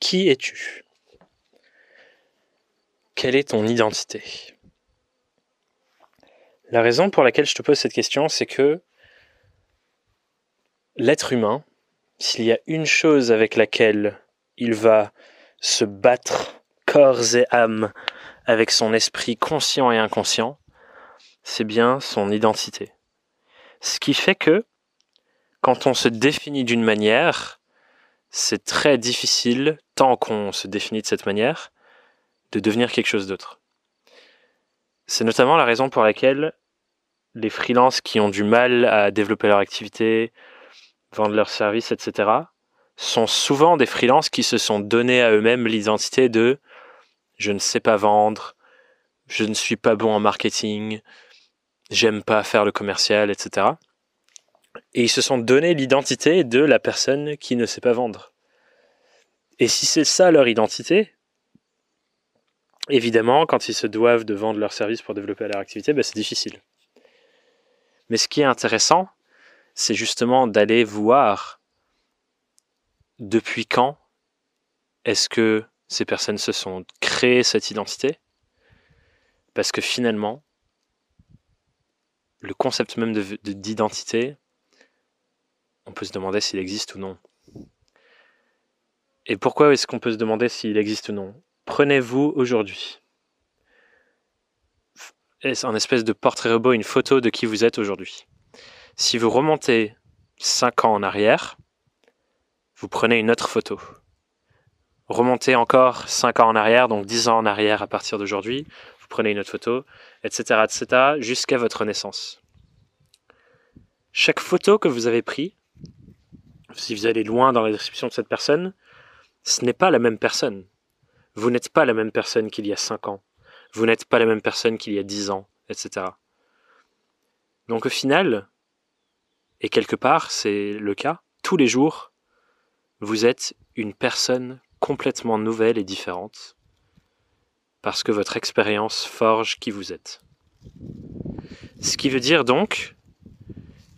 Qui es-tu? Quelle est ton identité? La raison pour laquelle je te pose cette question, c'est que l'être humain, s'il y a une chose avec laquelle il va se battre corps et âme avec son esprit conscient et inconscient, c'est bien son identité. Ce qui fait que quand on se définit d'une manière, c'est très difficile, tant qu'on se définit de cette manière, de devenir quelque chose d'autre. C'est notamment la raison pour laquelle les freelances qui ont du mal à développer leur activité, vendre leurs services, etc., sont souvent des freelances qui se sont donnés à eux-mêmes l'identité de je ne sais pas vendre, je ne suis pas bon en marketing, j'aime pas faire le commercial, etc. Et ils se sont donné l'identité de la personne qui ne sait pas vendre. Et si c'est ça leur identité, évidemment, quand ils se doivent de vendre leur service pour développer leur activité, ben c'est difficile. Mais ce qui est intéressant, c'est justement d'aller voir depuis quand est-ce que ces personnes se sont créées cette identité Parce que finalement, le concept même d'identité, on peut se demander s'il existe ou non. Et pourquoi est-ce qu'on peut se demander s'il existe ou non? Prenez-vous aujourd'hui un espèce de portrait robot, une photo de qui vous êtes aujourd'hui. Si vous remontez 5 ans en arrière, vous prenez une autre photo. Remontez encore 5 ans en arrière, donc 10 ans en arrière à partir d'aujourd'hui, vous prenez une autre photo, etc., etc., jusqu'à votre naissance. Chaque photo que vous avez prise, si vous allez loin dans la description de cette personne, ce n'est pas la même personne. Vous n'êtes pas la même personne qu'il y a 5 ans. Vous n'êtes pas la même personne qu'il y a 10 ans, etc. Donc au final, et quelque part c'est le cas, tous les jours, vous êtes une personne complètement nouvelle et différente, parce que votre expérience forge qui vous êtes. Ce qui veut dire donc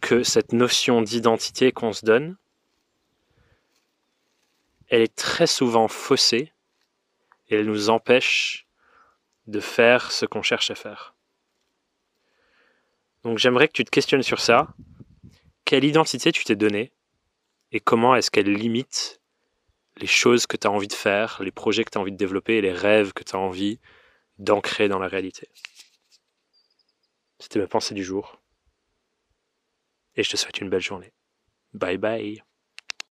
que cette notion d'identité qu'on se donne, elle est très souvent faussée et elle nous empêche de faire ce qu'on cherche à faire. Donc j'aimerais que tu te questionnes sur ça. Quelle identité tu t'es donnée et comment est-ce qu'elle limite les choses que tu as envie de faire, les projets que tu as envie de développer les rêves que tu as envie d'ancrer dans la réalité? C'était ma pensée du jour. Et je te souhaite une belle journée. Bye bye.